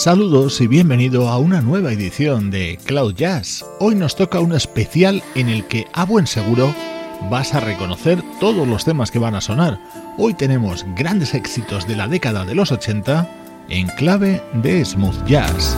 Saludos y bienvenido a una nueva edición de Cloud Jazz. Hoy nos toca un especial en el que a buen seguro vas a reconocer todos los temas que van a sonar. Hoy tenemos grandes éxitos de la década de los 80 en clave de smooth jazz.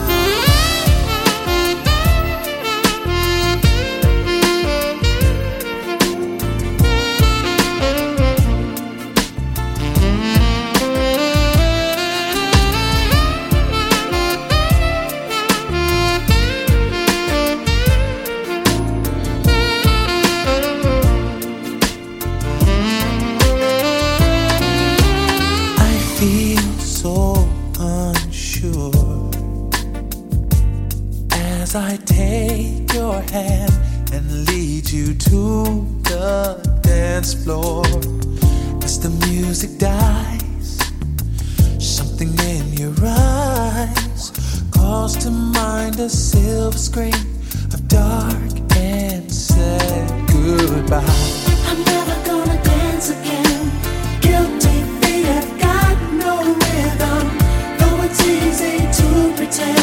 As I take your hand and lead you to the dance floor, as the music dies, something in your eyes calls to mind a silver screen of dark and said goodbye. I'm never gonna dance again. Guilty feet have got no rhythm, though it's easy to pretend.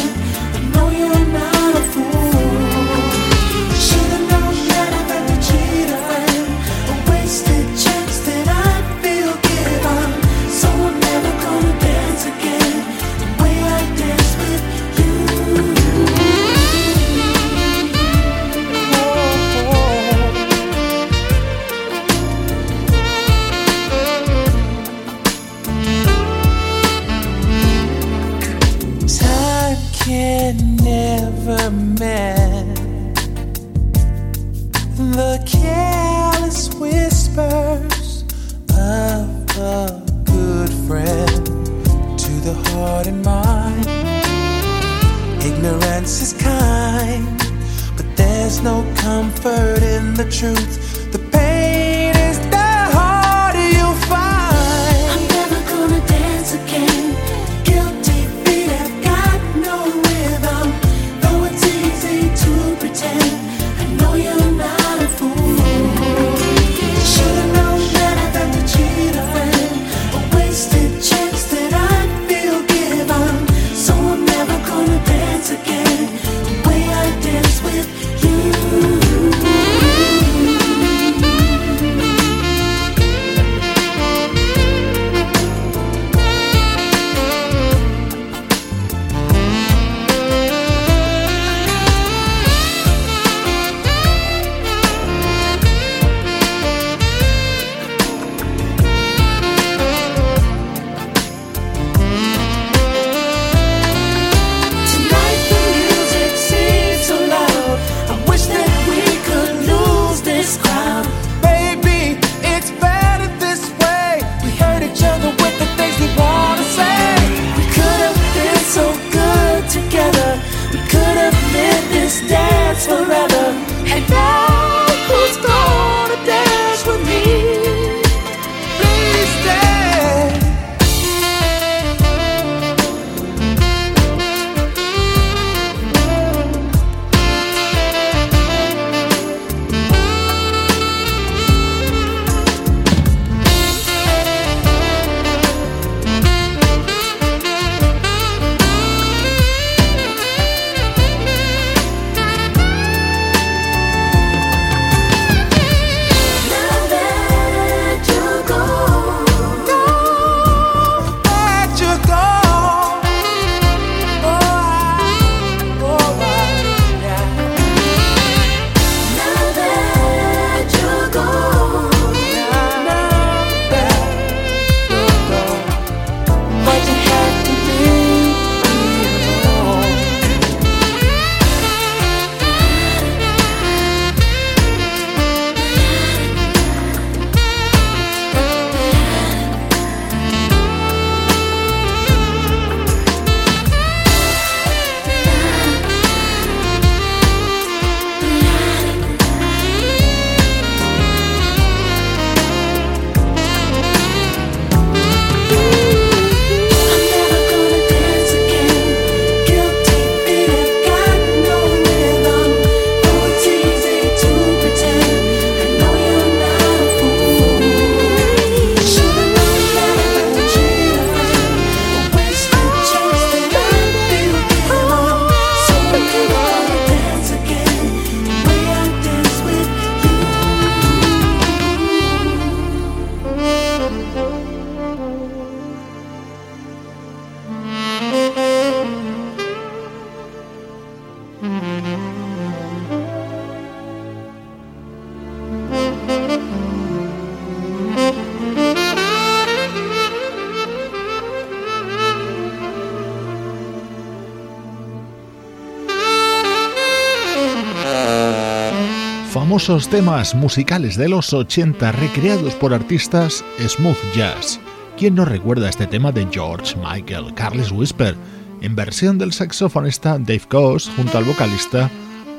Famosos temas musicales de los 80 recreados por artistas smooth jazz. ¿Quién no recuerda este tema de George Michael, Carlos Whisper, en versión del saxofonista Dave Coase junto al vocalista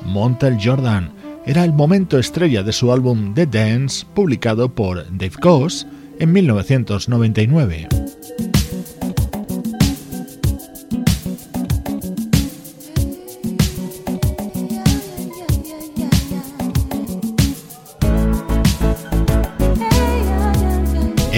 Montel Jordan? Era el momento estrella de su álbum The Dance, publicado por Dave Coase en 1999.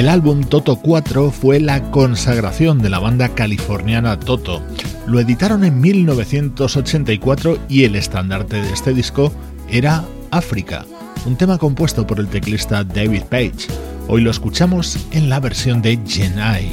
El álbum Toto 4 fue la consagración de la banda californiana Toto. Lo editaron en 1984 y el estandarte de este disco era África, un tema compuesto por el teclista David Page. Hoy lo escuchamos en la versión de Genai.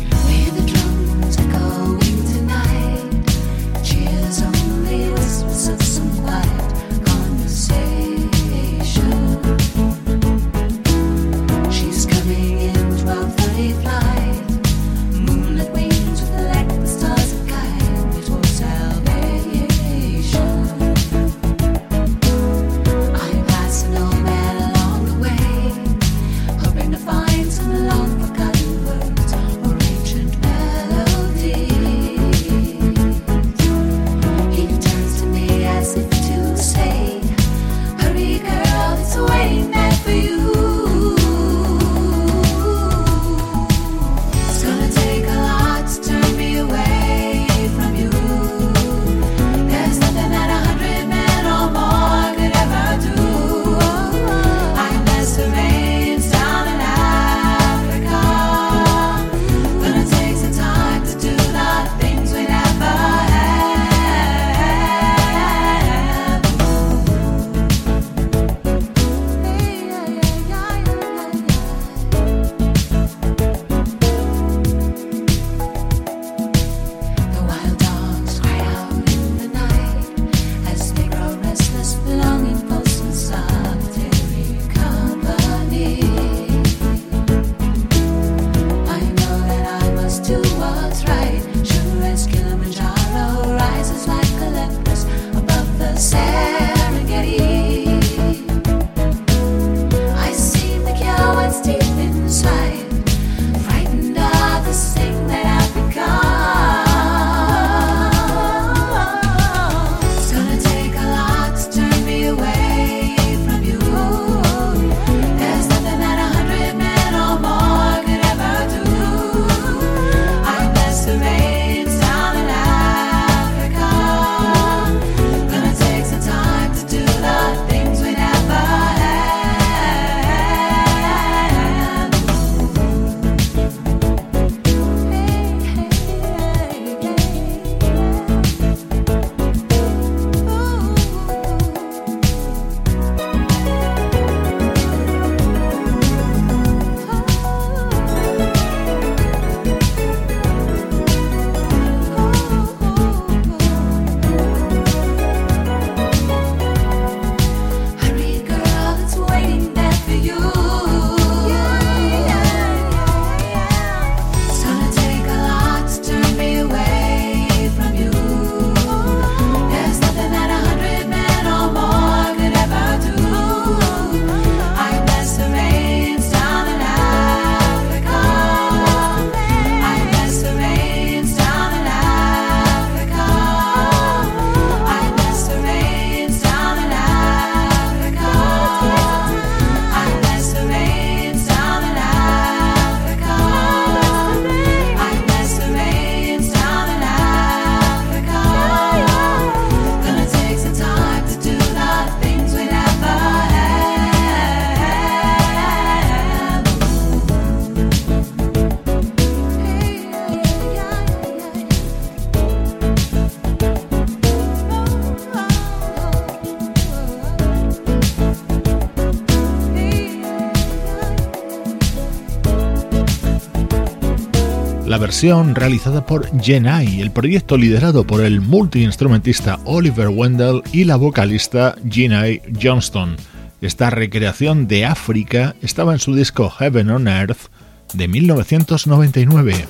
Versión realizada por Genai, el proyecto liderado por el multiinstrumentista Oliver Wendell y la vocalista Genai Johnston. Esta recreación de África estaba en su disco Heaven on Earth de 1999.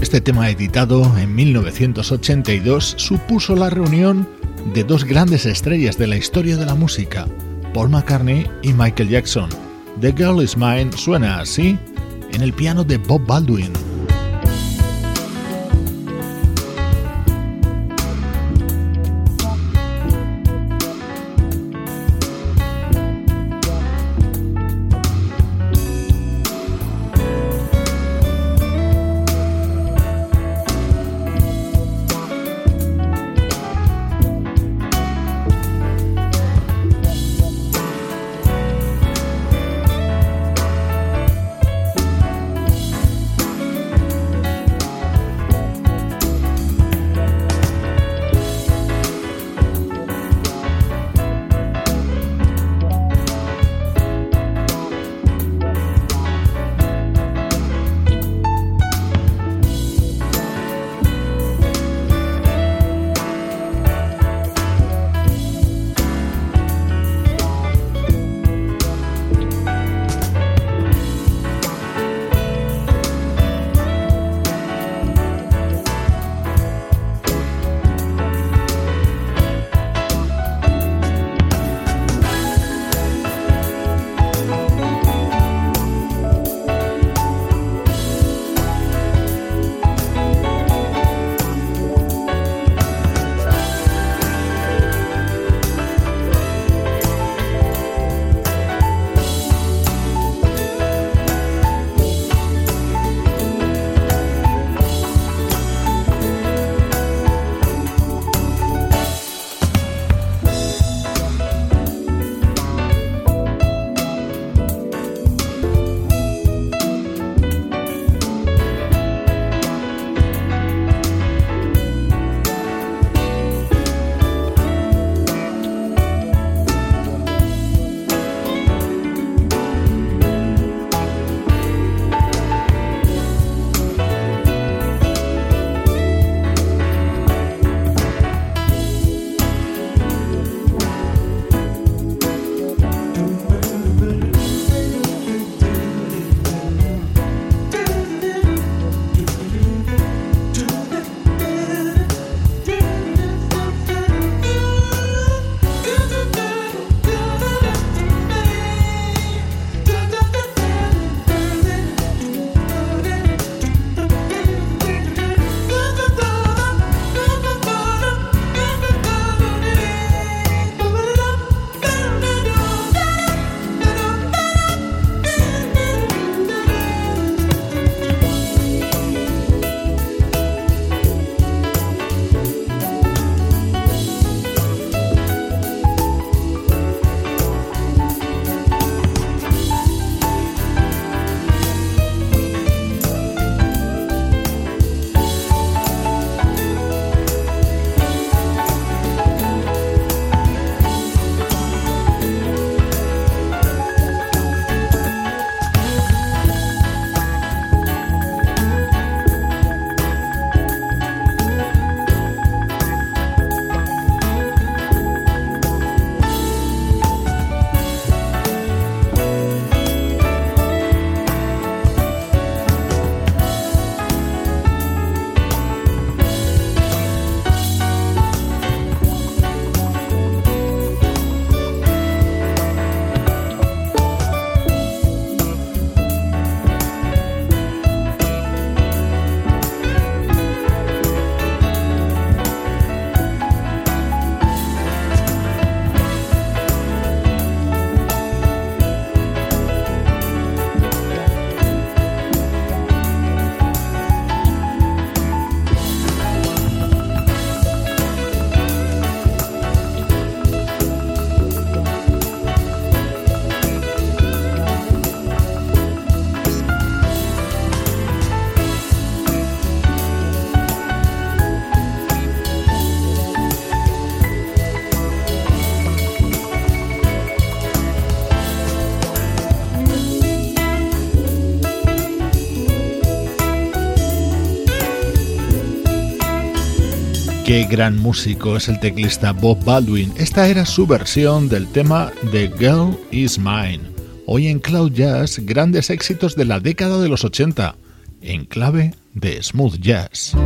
Este tema editado en 1982 supuso la reunión de dos grandes estrellas de la historia de la música, Paul McCartney y Michael Jackson. The Girl Is Mine suena así en el piano de Bob Baldwin. Qué gran músico es el teclista Bob Baldwin. Esta era su versión del tema The Girl Is Mine. Hoy en Cloud Jazz, grandes éxitos de la década de los 80. en clave de smooth jazz.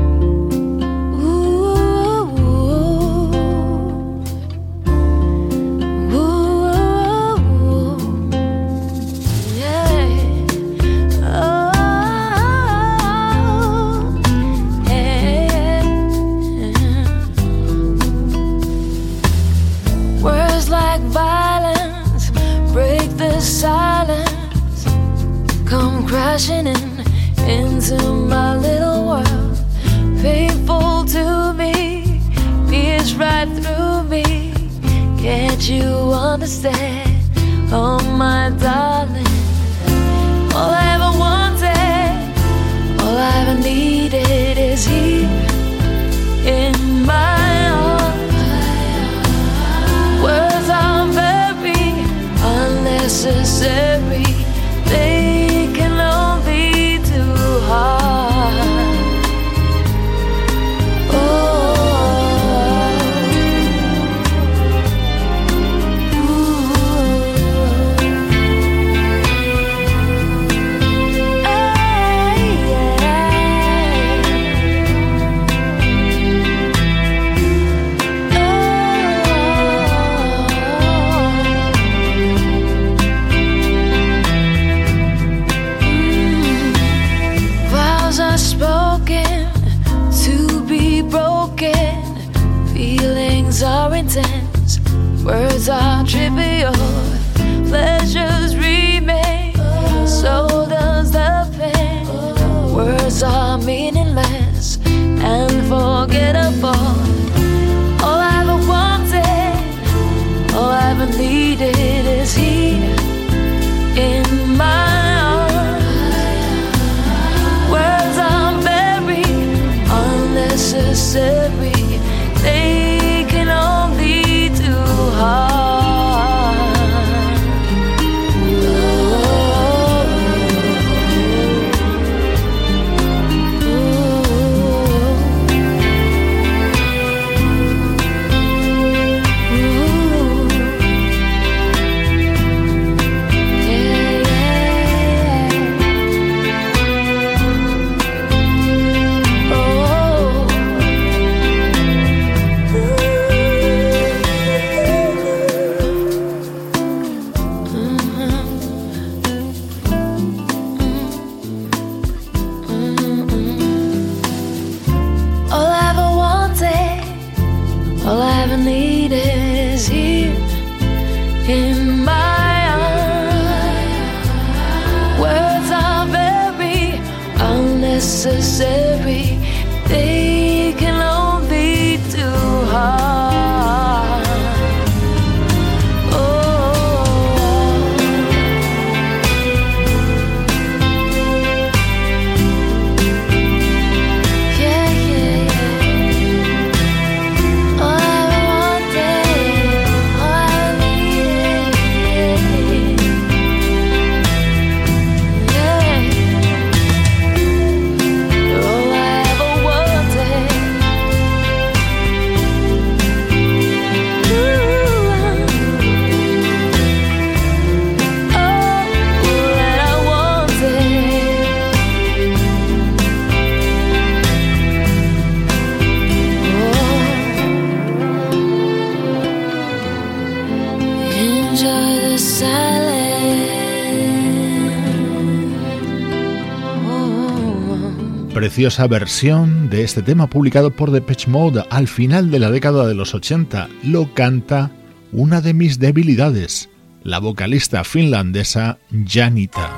Preciosa versión de este tema publicado por Depeche Mode al final de la década de los 80. Lo canta una de mis debilidades, la vocalista finlandesa Janita.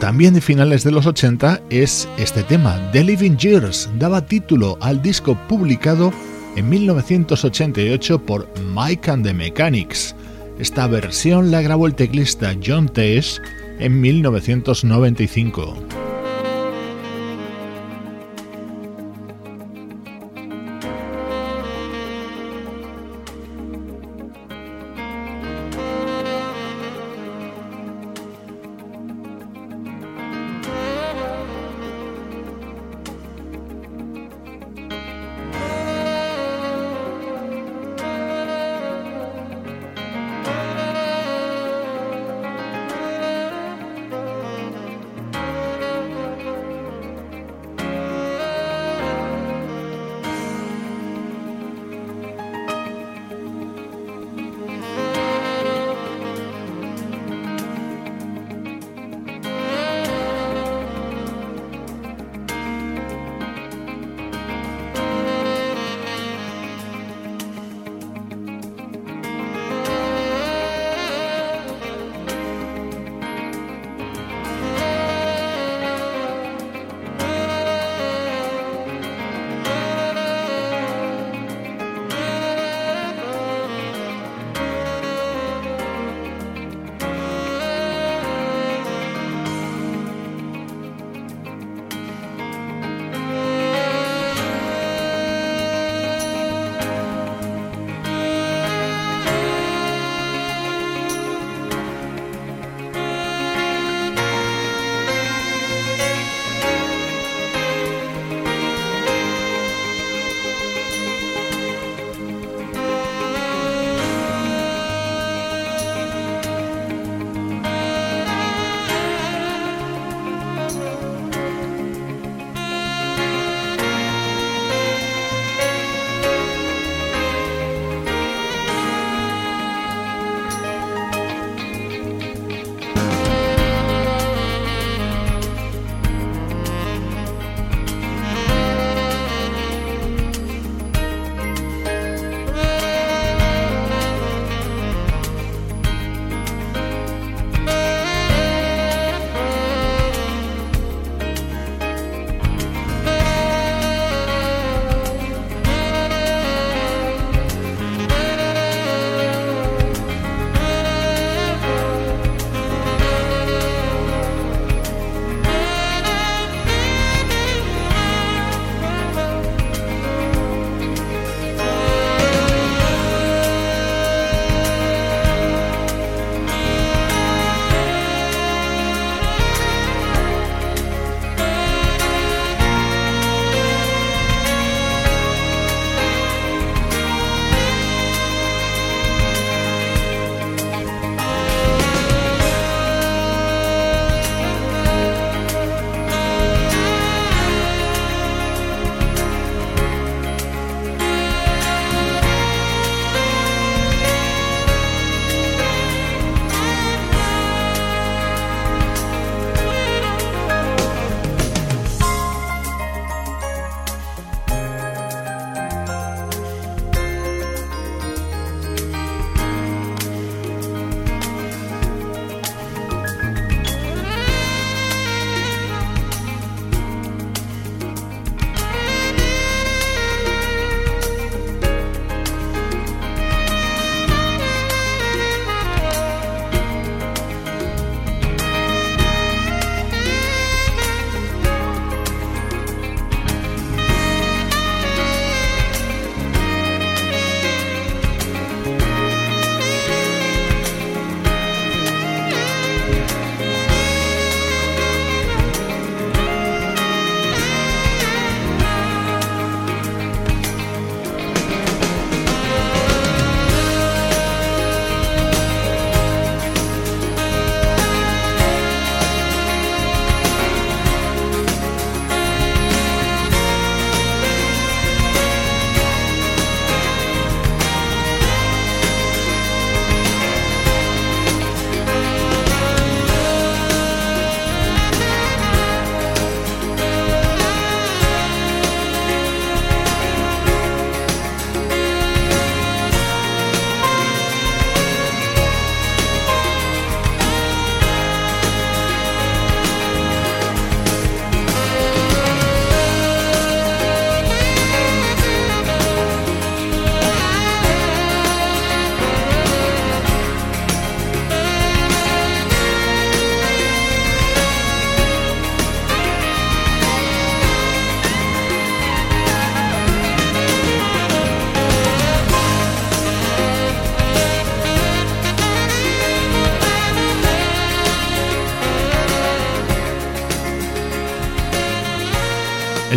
También de finales de los 80 es este tema, The Living Years, daba título al disco publicado en 1988 por Mike and the Mechanics. Esta versión la grabó el teclista John Tesh en 1995.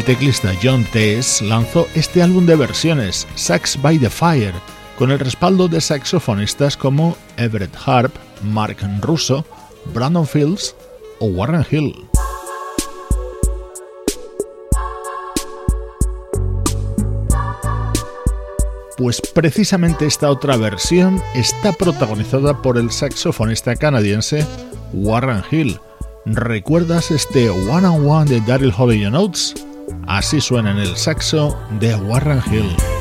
Teclista John Tess lanzó este álbum de versiones, Sax by the Fire, con el respaldo de saxofonistas como Everett Harp, Mark Russo, Brandon Fields o Warren Hill. Pues precisamente esta otra versión está protagonizada por el saxofonista canadiense Warren Hill. ¿Recuerdas este One on One de Daryl Hobby Notes? Así suena en el saxo de Warren Hill.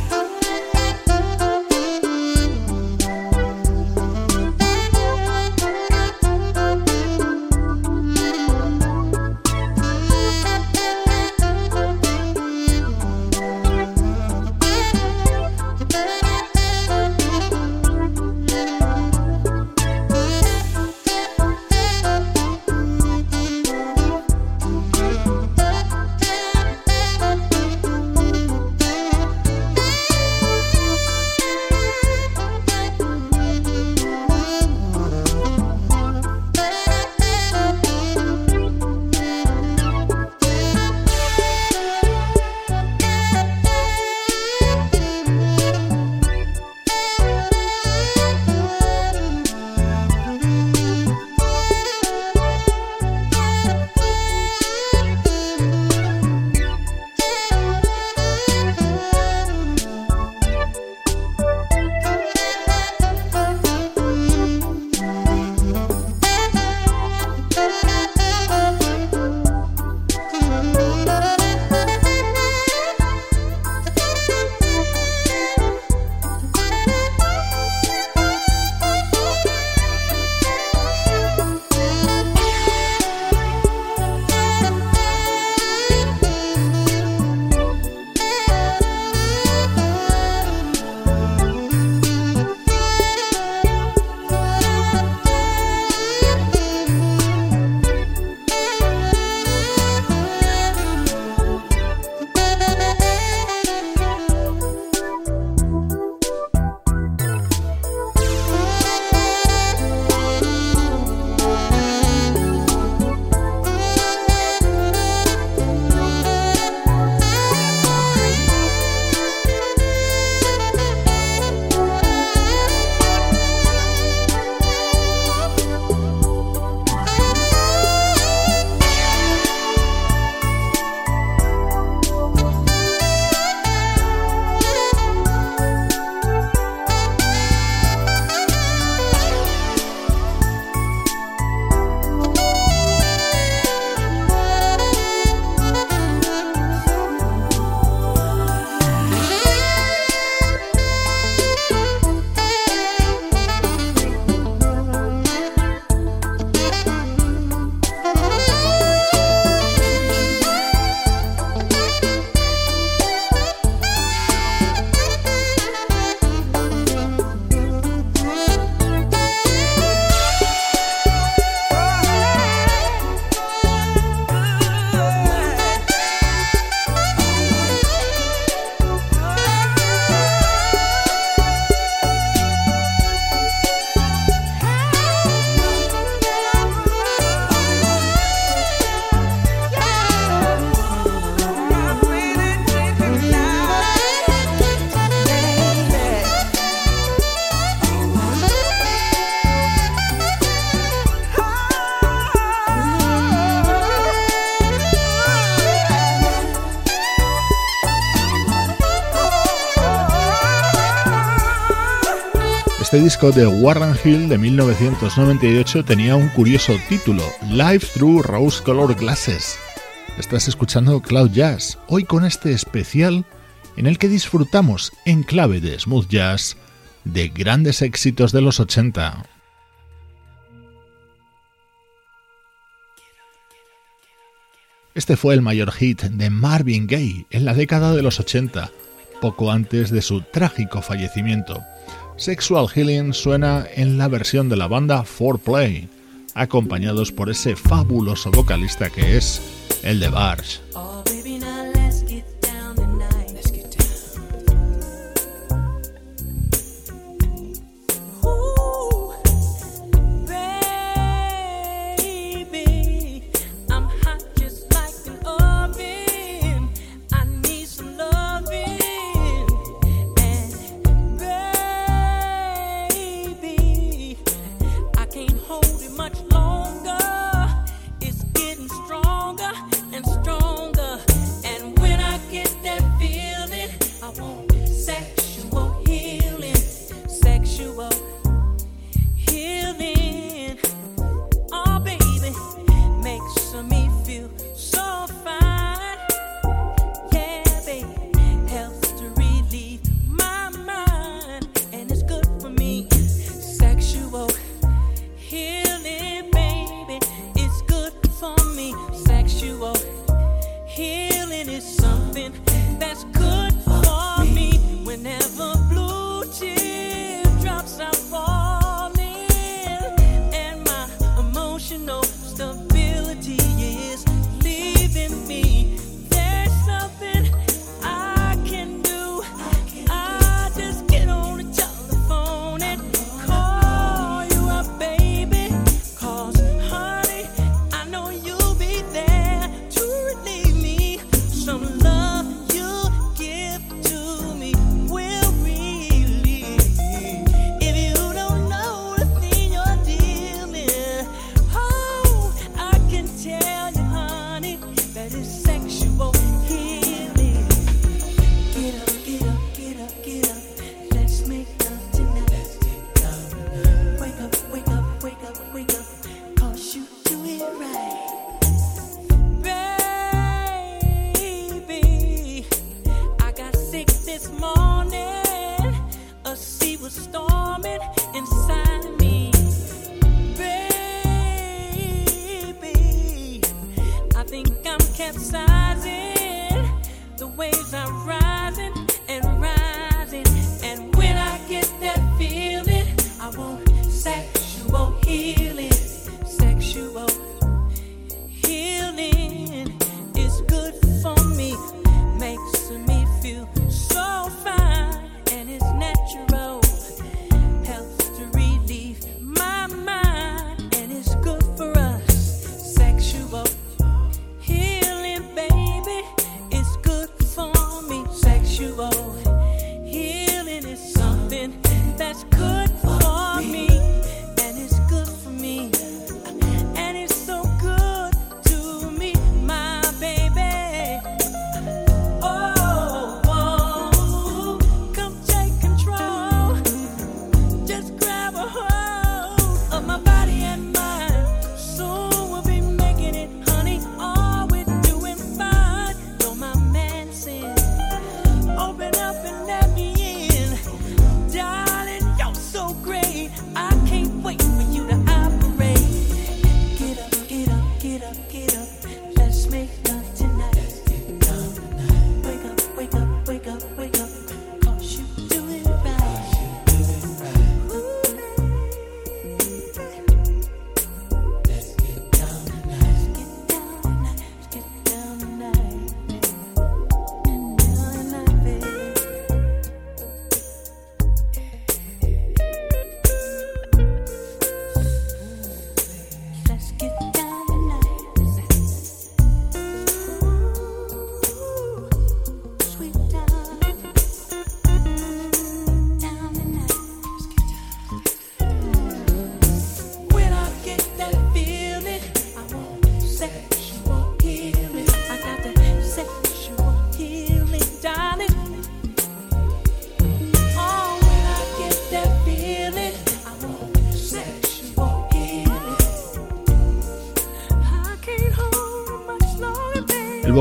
Este disco de Warren Hill de 1998 tenía un curioso título, Live Through Rose Color Glasses. Estás escuchando Cloud Jazz, hoy con este especial en el que disfrutamos en clave de smooth jazz de grandes éxitos de los 80. Este fue el mayor hit de Marvin Gaye en la década de los 80, poco antes de su trágico fallecimiento. Sexual Healing suena en la versión de la banda 4Play, acompañados por ese fabuloso vocalista que es el de Barge.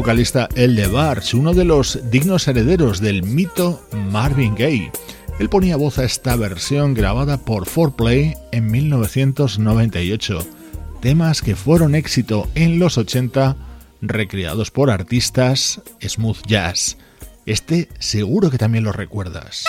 Vocalista El de Barge, uno de los dignos herederos del mito Marvin Gaye. Él ponía voz a esta versión grabada por 4Play en 1998. Temas que fueron éxito en los 80, recreados por artistas smooth jazz. Este seguro que también lo recuerdas.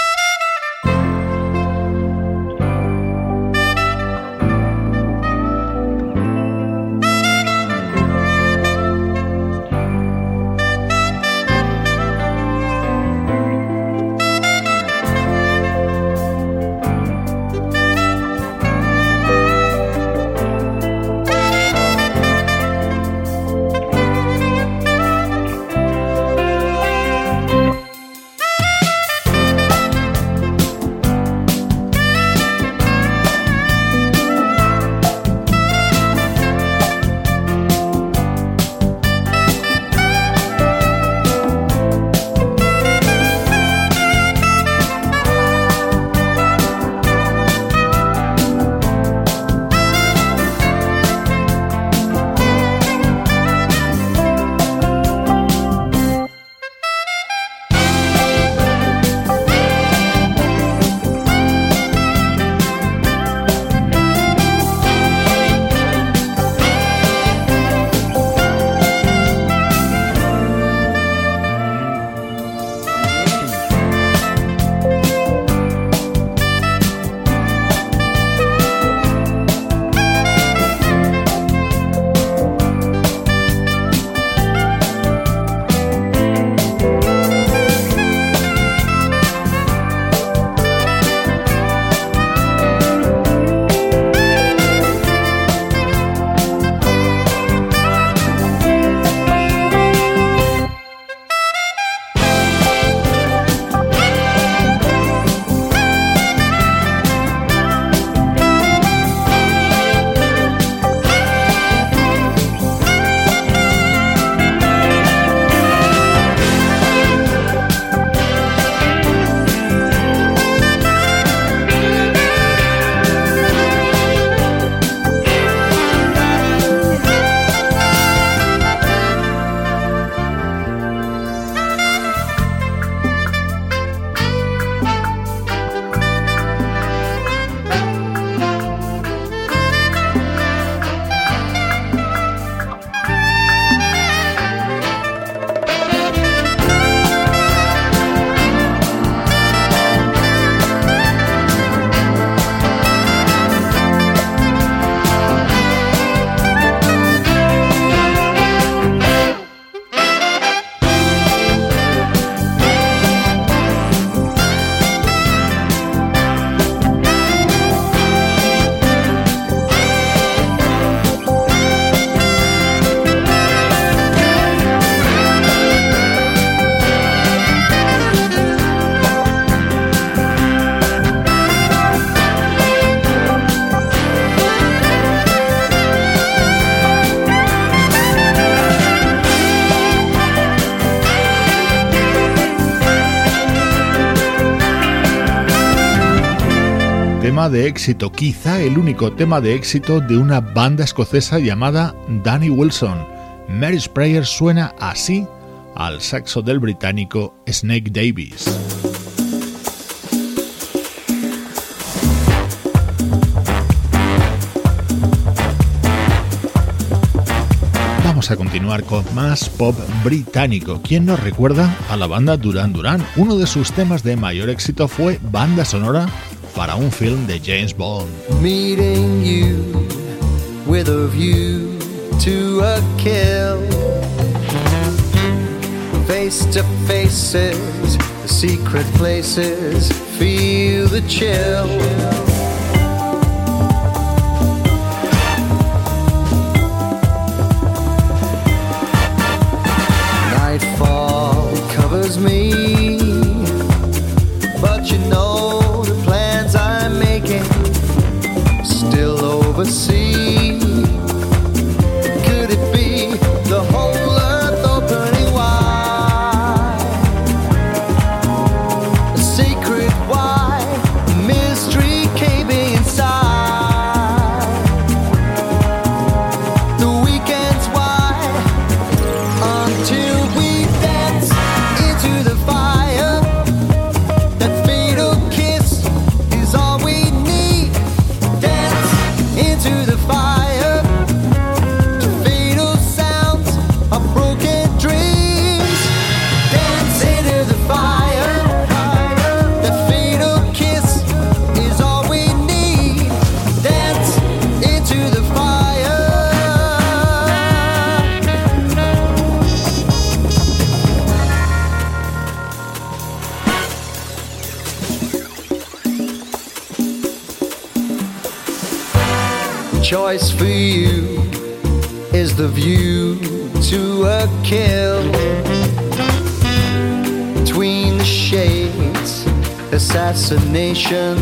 De éxito, quizá el único tema de éxito de una banda escocesa llamada Danny Wilson. Mary's Prayer suena así al saxo del británico Snake Davis. Vamos a continuar con más pop británico. ¿Quién nos recuerda a la banda Duran Duran? Uno de sus temas de mayor éxito fue banda sonora para un film de James Bond. Meeting you with a view to a kill. Face to faces, the secret places, feel the chill. fascination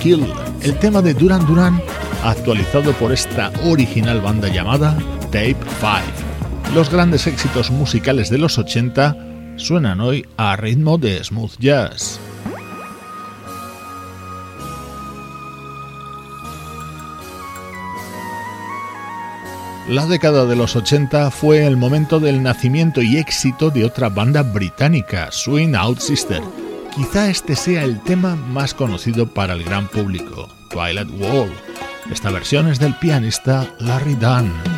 Kill, el tema de Duran Duran actualizado por esta original banda llamada Tape 5. Los grandes éxitos musicales de los 80 suenan hoy a ritmo de smooth jazz. La década de los 80 fue el momento del nacimiento y éxito de otra banda británica, Swing Out Sister. Quizá este sea el tema más conocido para el gran público, Twilight Wall. Esta versión es del pianista Larry Dunn.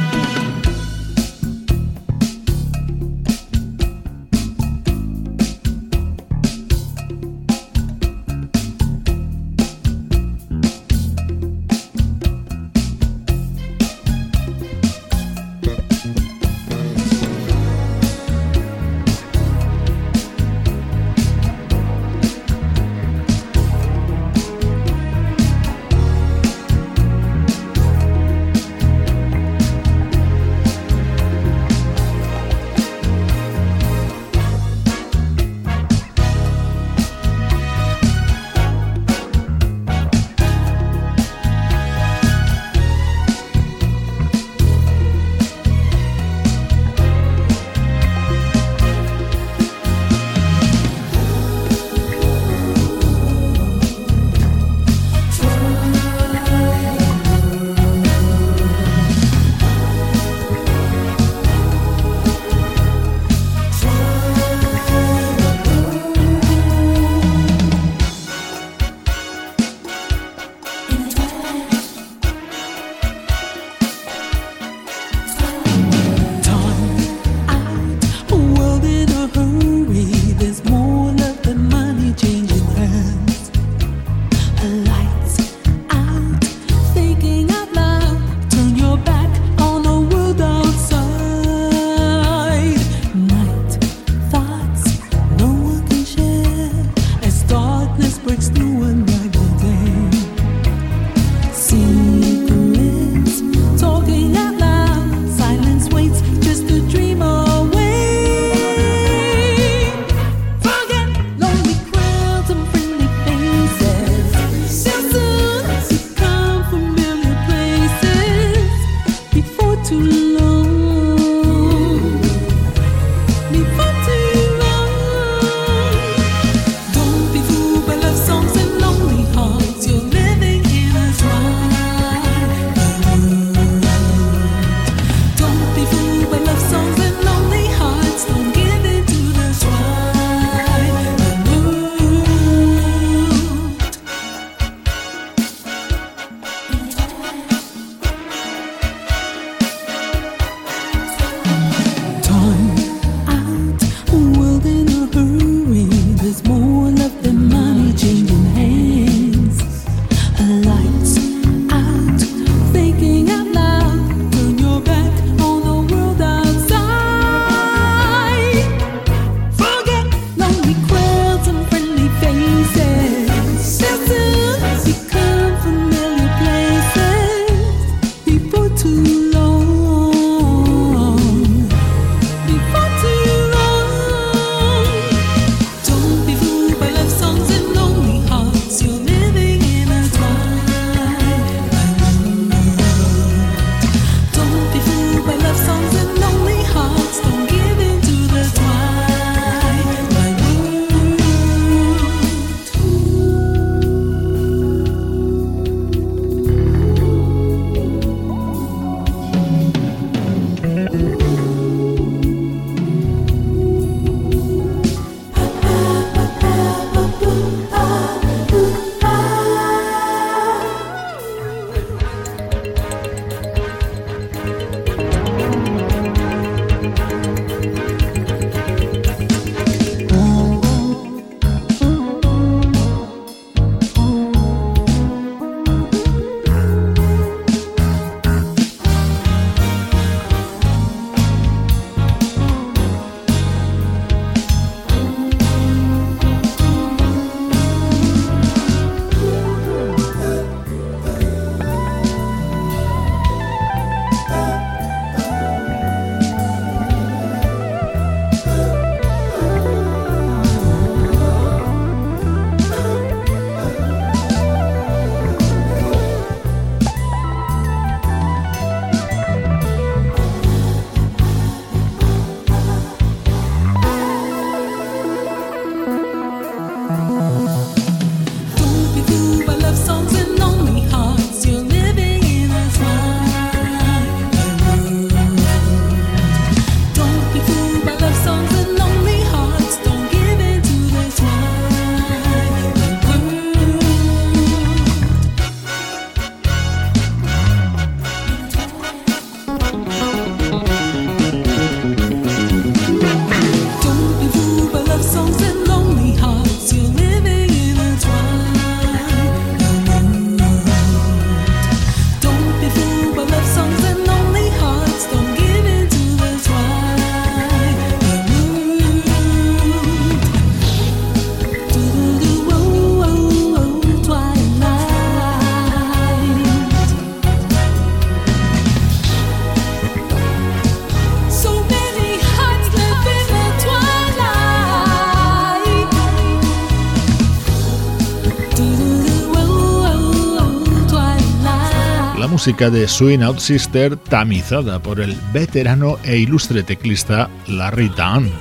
Música de Swing Out Sister tamizada por el veterano e ilustre teclista Larry Dunn.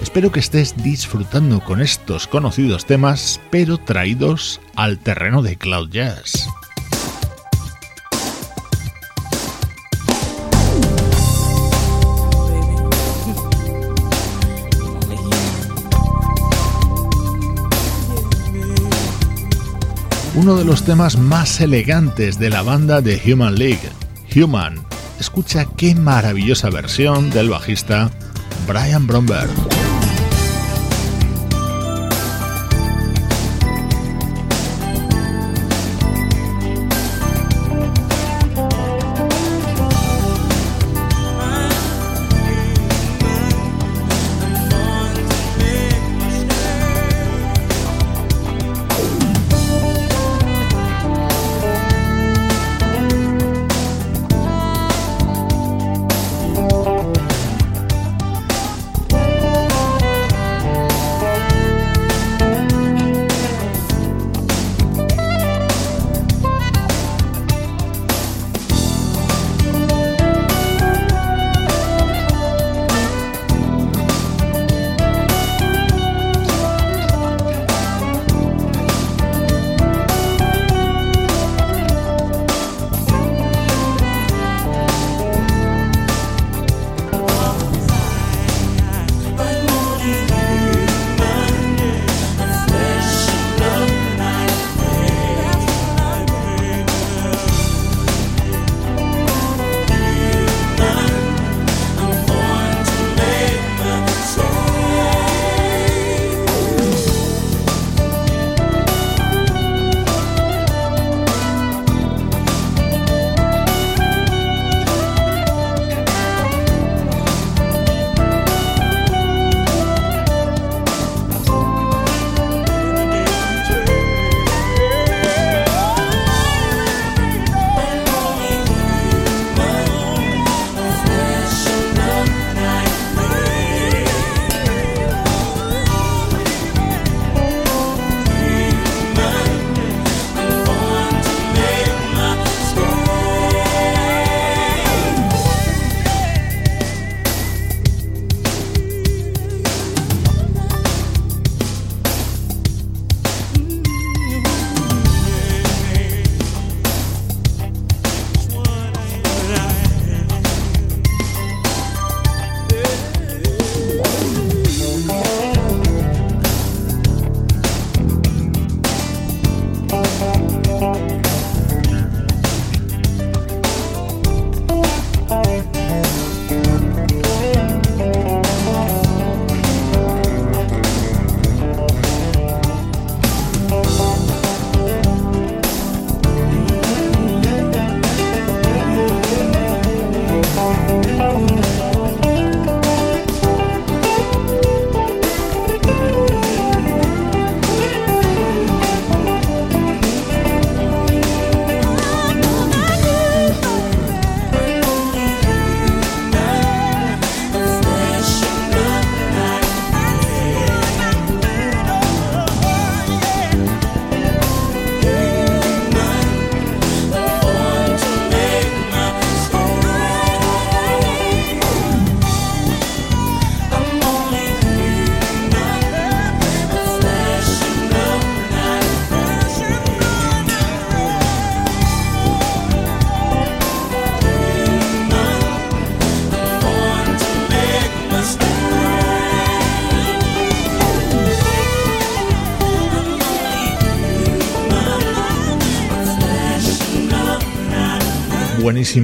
Espero que estés disfrutando con estos conocidos temas, pero traídos al terreno de Cloud Jazz. Uno de los temas más elegantes de la banda de Human League, Human. Escucha qué maravillosa versión del bajista Brian Bromberg.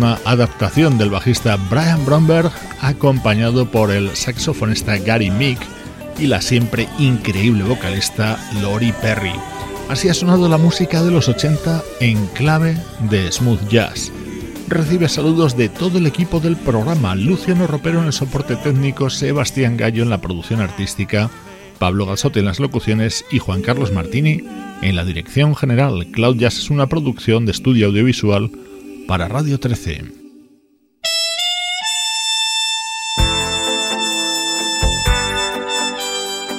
Adaptación del bajista Brian Bromberg, acompañado por el saxofonista Gary Meek y la siempre increíble vocalista Lori Perry. Así ha sonado la música de los 80 en clave de smooth jazz. Recibe saludos de todo el equipo del programa, Luciano Ropero en el soporte técnico, Sebastián Gallo en la producción artística, Pablo Gasote en las locuciones y Juan Carlos Martini en la dirección general. Cloud Jazz es una producción de estudio audiovisual para Radio 13.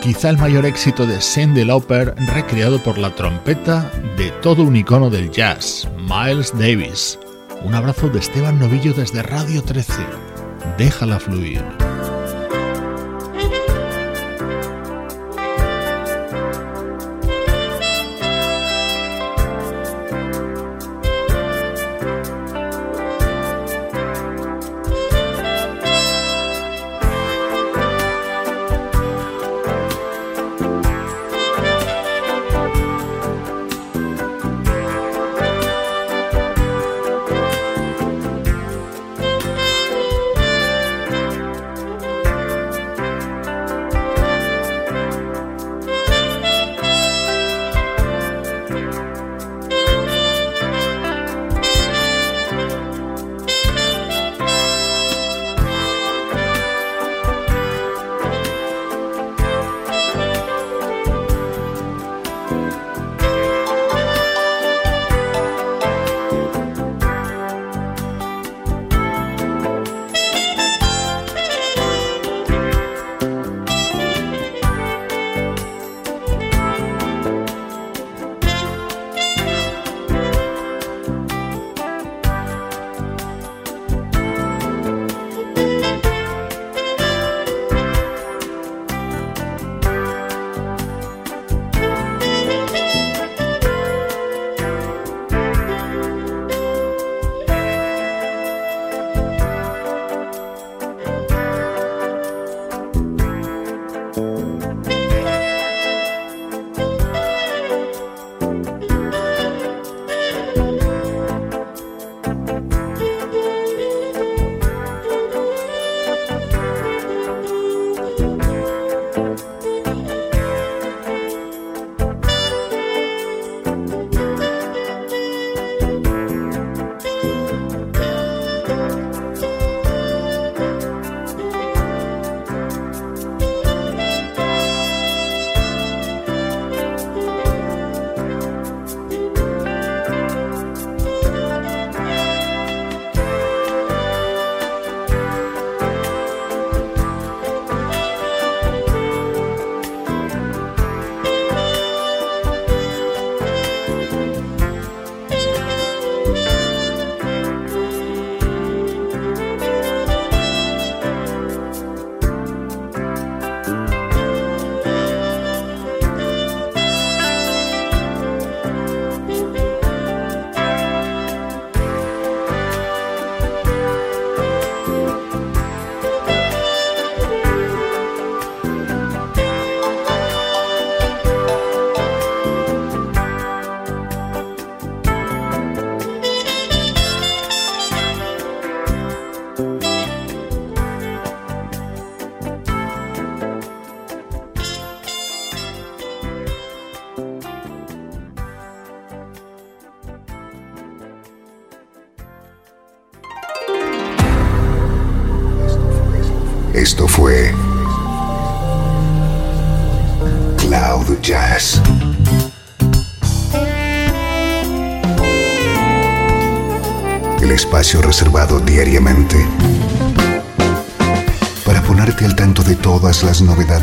Quizá el mayor éxito de Cindy Lauper recreado por la trompeta de todo un icono del jazz, Miles Davis. Un abrazo de Esteban Novillo desde Radio 13. Déjala fluir.